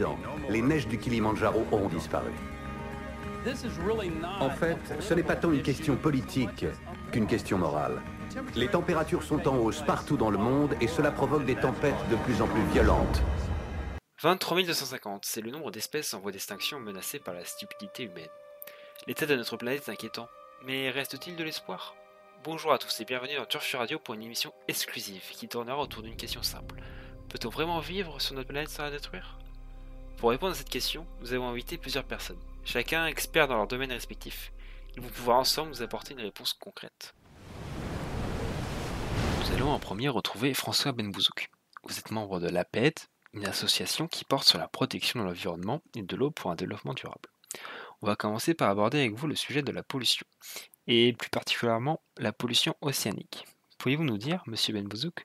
10 ans, les neiges du Kilimandjaro auront disparu. En fait, ce n'est pas tant une question politique qu'une question morale. Les températures sont en hausse partout dans le monde et cela provoque des tempêtes de plus en plus violentes. 23 250, c'est le nombre d'espèces en voie d'extinction menacées par la stupidité humaine. L'état de notre planète est inquiétant, mais reste-t-il de l'espoir? Bonjour à tous et bienvenue dans Turfu Radio pour une émission exclusive qui tournera autour d'une question simple. Peut-on vraiment vivre sur notre planète sans la détruire? Pour répondre à cette question, nous avons invité plusieurs personnes, chacun expert dans leur domaine respectif. Ils vont pouvoir ensemble nous apporter une réponse concrète. Nous allons en premier retrouver François Benbouzouk. Vous êtes membre de l'APED, une association qui porte sur la protection de l'environnement et de l'eau pour un développement durable. On va commencer par aborder avec vous le sujet de la pollution, et plus particulièrement la pollution océanique. Pourriez-vous nous dire, monsieur Benbouzouk,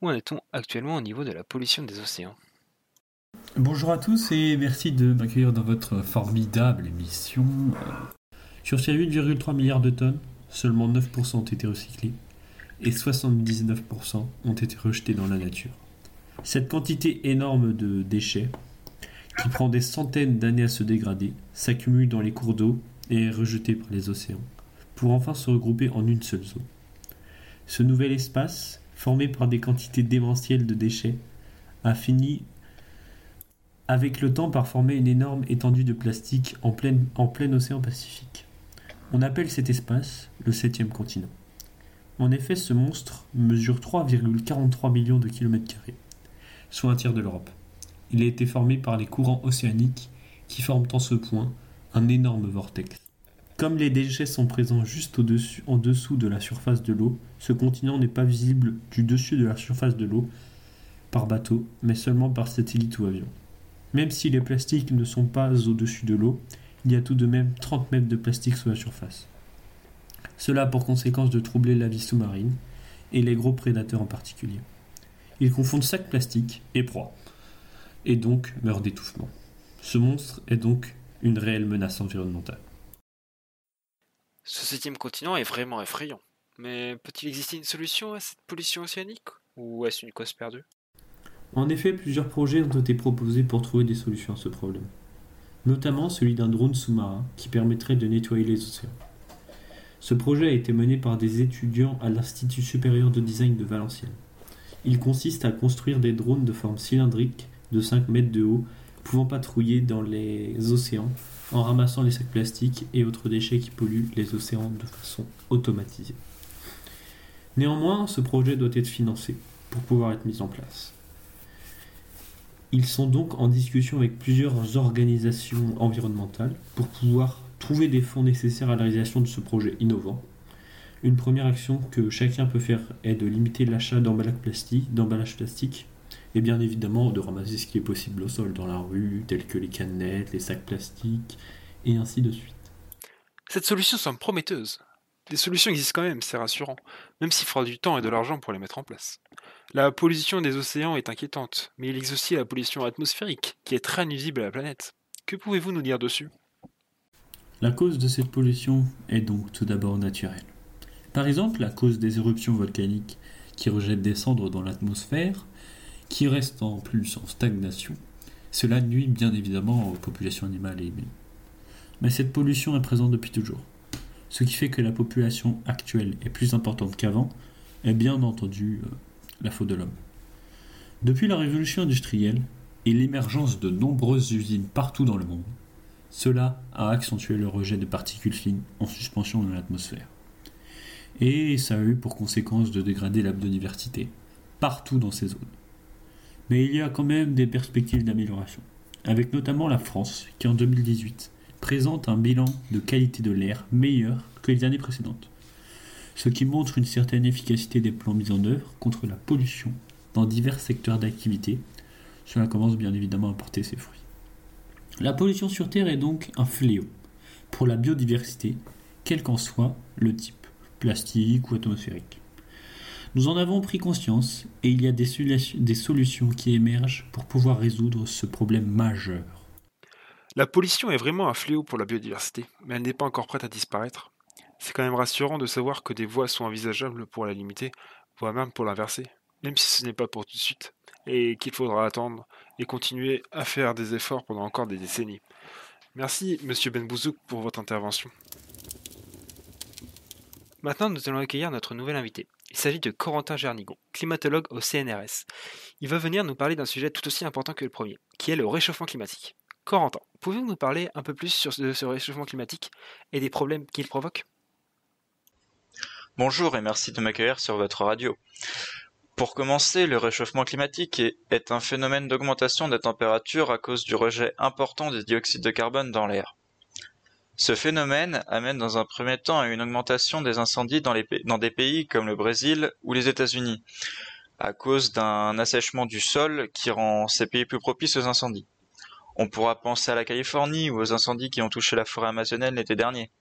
où en est-on actuellement au niveau de la pollution des océans? Bonjour à tous et merci de m'accueillir dans votre formidable émission. Sur ces 8,3 milliards de tonnes, seulement 9% ont été recyclés et 79% ont été rejetés dans la nature. Cette quantité énorme de déchets, qui prend des centaines d'années à se dégrader, s'accumule dans les cours d'eau et est rejetée par les océans, pour enfin se regrouper en une seule zone. Ce nouvel espace, formé par des quantités démentielles de déchets, a fini avec le temps par former une énorme étendue de plastique en plein, en plein océan Pacifique. On appelle cet espace le septième continent. En effet, ce monstre mesure 3,43 millions de kilomètres carrés, soit un tiers de l'Europe. Il a été formé par les courants océaniques qui forment en ce point un énorme vortex. Comme les déchets sont présents juste au-dessus, en dessous de la surface de l'eau, ce continent n'est pas visible du dessus de la surface de l'eau par bateau, mais seulement par satellite ou avion. Même si les plastiques ne sont pas au-dessus de l'eau, il y a tout de même 30 mètres de plastique sous la surface. Cela a pour conséquence de troubler la vie sous-marine, et les gros prédateurs en particulier. Ils confondent sac plastique et proie, et donc meurent d'étouffement. Ce monstre est donc une réelle menace environnementale. Ce septième continent est vraiment effrayant. Mais peut-il exister une solution à cette pollution océanique Ou est-ce une cause perdue? En effet, plusieurs projets ont été proposés pour trouver des solutions à ce problème. Notamment celui d'un drone sous-marin qui permettrait de nettoyer les océans. Ce projet a été mené par des étudiants à l'Institut supérieur de design de Valenciennes. Il consiste à construire des drones de forme cylindrique de 5 mètres de haut pouvant patrouiller dans les océans en ramassant les sacs plastiques et autres déchets qui polluent les océans de façon automatisée. Néanmoins, ce projet doit être financé pour pouvoir être mis en place. Ils sont donc en discussion avec plusieurs organisations environnementales pour pouvoir trouver des fonds nécessaires à la réalisation de ce projet innovant. Une première action que chacun peut faire est de limiter l'achat d'emballages plastiques, plastiques et bien évidemment de ramasser ce qui est possible au sol dans la rue, tels que les canettes, les sacs plastiques, et ainsi de suite. Cette solution semble prometteuse. Des solutions existent quand même, c'est rassurant, même s'il faudra du temps et de l'argent pour les mettre en place. La pollution des océans est inquiétante, mais il existe aussi la pollution atmosphérique, qui est très nuisible à la planète. Que pouvez-vous nous dire dessus? La cause de cette pollution est donc tout d'abord naturelle. Par exemple, la cause des éruptions volcaniques qui rejettent des cendres dans l'atmosphère, qui restent en plus en stagnation, cela nuit bien évidemment aux populations animales et humaines. Mais cette pollution est présente depuis toujours. Ce qui fait que la population actuelle est plus importante qu'avant est bien entendu euh, la faute de l'homme. Depuis la révolution industrielle et l'émergence de nombreuses usines partout dans le monde, cela a accentué le rejet de particules fines en suspension dans l'atmosphère. Et ça a eu pour conséquence de dégrader la biodiversité partout dans ces zones. Mais il y a quand même des perspectives d'amélioration, avec notamment la France qui en 2018 présente un bilan de qualité de l'air meilleur que les années précédentes, ce qui montre une certaine efficacité des plans mis en œuvre contre la pollution dans divers secteurs d'activité. Cela commence bien évidemment à porter ses fruits. La pollution sur Terre est donc un fléau pour la biodiversité, quel qu'en soit le type, plastique ou atmosphérique. Nous en avons pris conscience et il y a des, solutions qui émergent pour pouvoir résoudre ce problème majeur. La pollution est vraiment un fléau pour la biodiversité, mais elle n'est pas encore prête à disparaître. C'est quand même rassurant de savoir que des voies sont envisageables pour la limiter, voire même pour l'inverser, même si ce n'est pas pour tout de suite. et qu'il faudra attendre et continuer à faire des efforts pendant encore des décennies. Merci, monsieur Benbouzouk, pour votre intervention. Maintenant, nous allons accueillir notre nouvel invité. Il s'agit de Corentin Gernigon, climatologue au CNRS. Il va venir nous parler d'un sujet tout aussi important que le premier, qui est le réchauffement climatique. Corentin, pouvez-vous nous parler un peu plus sur ce, ce réchauffement climatique et des problèmes qu'il provoque? Bonjour et merci de m'accueillir sur votre radio. Pour commencer, le réchauffement climatique est un phénomène d'augmentation des températures à cause du rejet important des dioxydes de carbone dans l'air. Ce phénomène amène dans un premier temps à une augmentation des incendies dans des pays comme le Brésil ou les États-Unis, à cause d'un assèchement du sol qui rend ces pays plus propices aux incendies. On pourra penser à la Californie ou aux incendies qui ont touché la forêt amazonienne l'été dernier.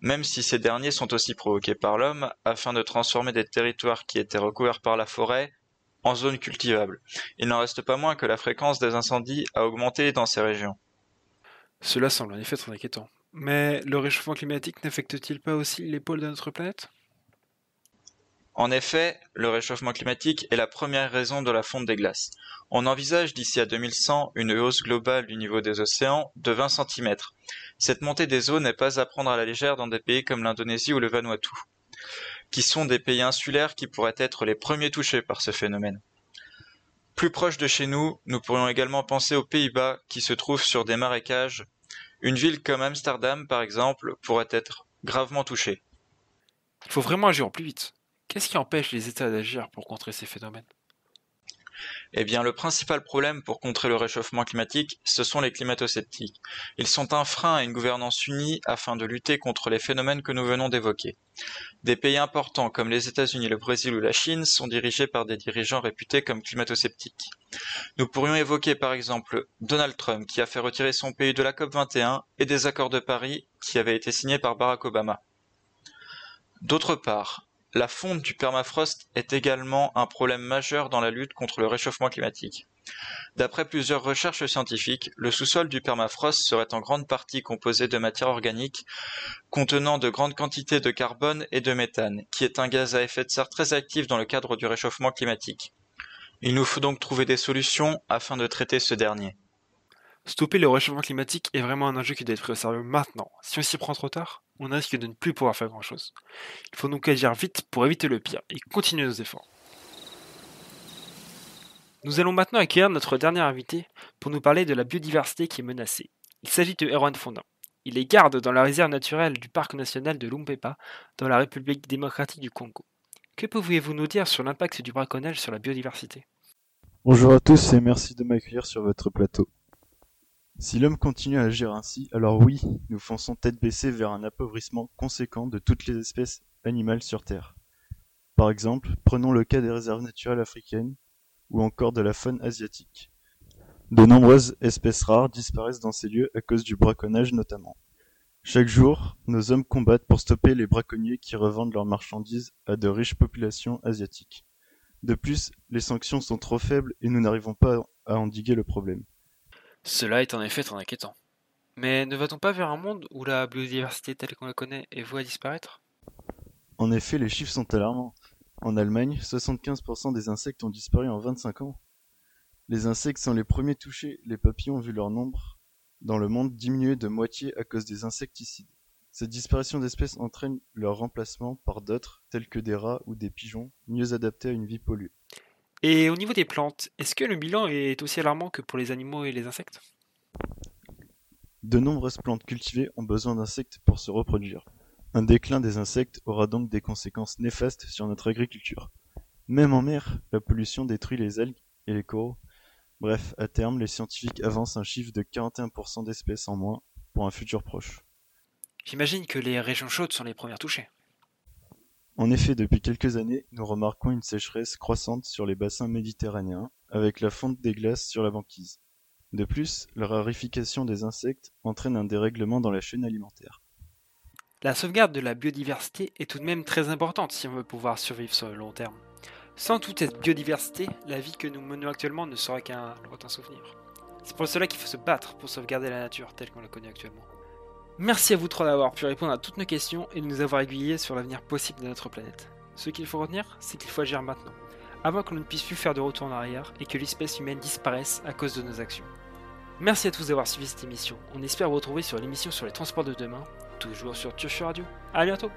Même si ces derniers sont aussi provoqués par l'homme afin de transformer des territoires qui étaient recouverts par la forêt en zones cultivables. Il n'en reste pas moins que la fréquence des incendies a augmenté dans ces régions. Cela semble en effet très inquiétant. Mais le réchauffement climatique n'affecte-t-il pas aussi les pôles de notre planète? En effet, le réchauffement climatique est la première raison de la fonte des glaces. On envisage d'ici à 2100 une hausse globale du niveau des océans de 20 cm. Cette montée des eaux n'est pas à prendre à la légère dans des pays comme l'Indonésie ou le Vanuatu, qui sont des pays insulaires qui pourraient être les premiers touchés par ce phénomène. Plus proche de chez nous, nous pourrions également penser aux Pays-Bas qui se trouvent sur des marécages une ville comme Amsterdam, par exemple, pourrait être gravement touchée. Il faut vraiment agir plus vite. Qu'est-ce qui empêche les États d'agir pour contrer ces phénomènes? Eh bien, le principal problème pour contrer le réchauffement climatique, ce sont les climato-sceptiques. Ils sont un frein à une gouvernance unie afin de lutter contre les phénomènes que nous venons d'évoquer. Des pays importants comme les États-Unis, le Brésil ou la Chine sont dirigés par des dirigeants réputés comme climato-sceptiques. Nous pourrions évoquer par exemple Donald Trump qui a fait retirer son pays de la COP21 et des accords de Paris qui avaient été signés par Barack Obama. D'autre part, la fonte du permafrost est également un problème majeur dans la lutte contre le réchauffement climatique. D'après plusieurs recherches scientifiques, le sous-sol du permafrost serait en grande partie composé de matière organique contenant de grandes quantités de carbone et de méthane, qui est un gaz à effet de serre très actif dans le cadre du réchauffement climatique. Il nous faut donc trouver des solutions afin de traiter ce dernier. Stopper le réchauffement climatique est vraiment un enjeu qui doit être pris au sérieux maintenant. Si on s'y prend trop tard, on risque de ne plus pouvoir faire grand-chose. Il faut donc agir vite pour éviter le pire et continuer nos efforts. Nous allons maintenant accueillir notre dernier invité pour nous parler de la biodiversité qui est menacée. Il s'agit de Erwan Fondin. Il est garde dans la réserve naturelle du parc national de Lumpepa, dans la République démocratique du Congo. Que pouvez-vous nous dire sur l'impact du braconnage sur la biodiversité? Bonjour à tous et merci de m'accueillir sur votre plateau. Si l'homme continue à agir ainsi, alors oui, nous fonçons tête baissée vers un appauvrissement conséquent de toutes les espèces animales sur Terre. Par exemple, prenons le cas des réserves naturelles africaines ou encore de la faune asiatique. De nombreuses espèces rares disparaissent dans ces lieux à cause du braconnage notamment. Chaque jour, nos hommes combattent pour stopper les braconniers qui revendent leurs marchandises à de riches populations asiatiques. De plus, les sanctions sont trop faibles et nous n'arrivons pas à endiguer le problème. Cela est en effet très inquiétant. Mais ne va-t-on pas vers un monde où la biodiversité telle qu'on la connaît est vouée à disparaître? En effet, les chiffres sont alarmants. En Allemagne, 75% des insectes ont disparu en 25 ans. Les insectes sont les premiers touchés, les papillons ont vu leur nombre dans le monde diminuer de moitié à cause des insecticides. Cette disparition d'espèces entraîne leur remplacement par d'autres, tels que des rats ou des pigeons, mieux adaptés à une vie polluée. Et au niveau des plantes, est-ce que le bilan est aussi alarmant que pour les animaux et les insectes? De nombreuses plantes cultivées ont besoin d'insectes pour se reproduire. Un déclin des insectes aura donc des conséquences néfastes sur notre agriculture. Même en mer, la pollution détruit les algues et les coraux. Bref, à terme, les scientifiques avancent un chiffre de 41% d'espèces en moins pour un futur proche. J'imagine que les régions chaudes sont les premières touchées. En effet, depuis quelques années, nous remarquons une sécheresse croissante sur les bassins méditerranéens, avec la fonte des glaces sur la banquise. De plus, la rarification des insectes entraîne un dérèglement dans la chaîne alimentaire. La sauvegarde de la biodiversité est tout de même très importante si on veut pouvoir survivre sur le long terme. Sans toute cette biodiversité, la vie que nous menons actuellement ne sera qu'un lointain souvenir. C'est pour cela qu'il faut se battre pour sauvegarder la nature telle qu'on la connaît actuellement. Merci à vous trois d'avoir pu répondre à toutes nos questions et de nous avoir aiguillés sur l'avenir possible de notre planète. Ce qu'il faut retenir, c'est qu'il faut agir maintenant. avant que l'on ne puisse plus faire de retour en arrière et que l'espèce humaine disparaisse à cause de nos actions. Merci à tous d'avoir suivi cette émission. On espère vous retrouver sur l'émission sur les transports de demain, toujours sur Turfu Radio. À bientôt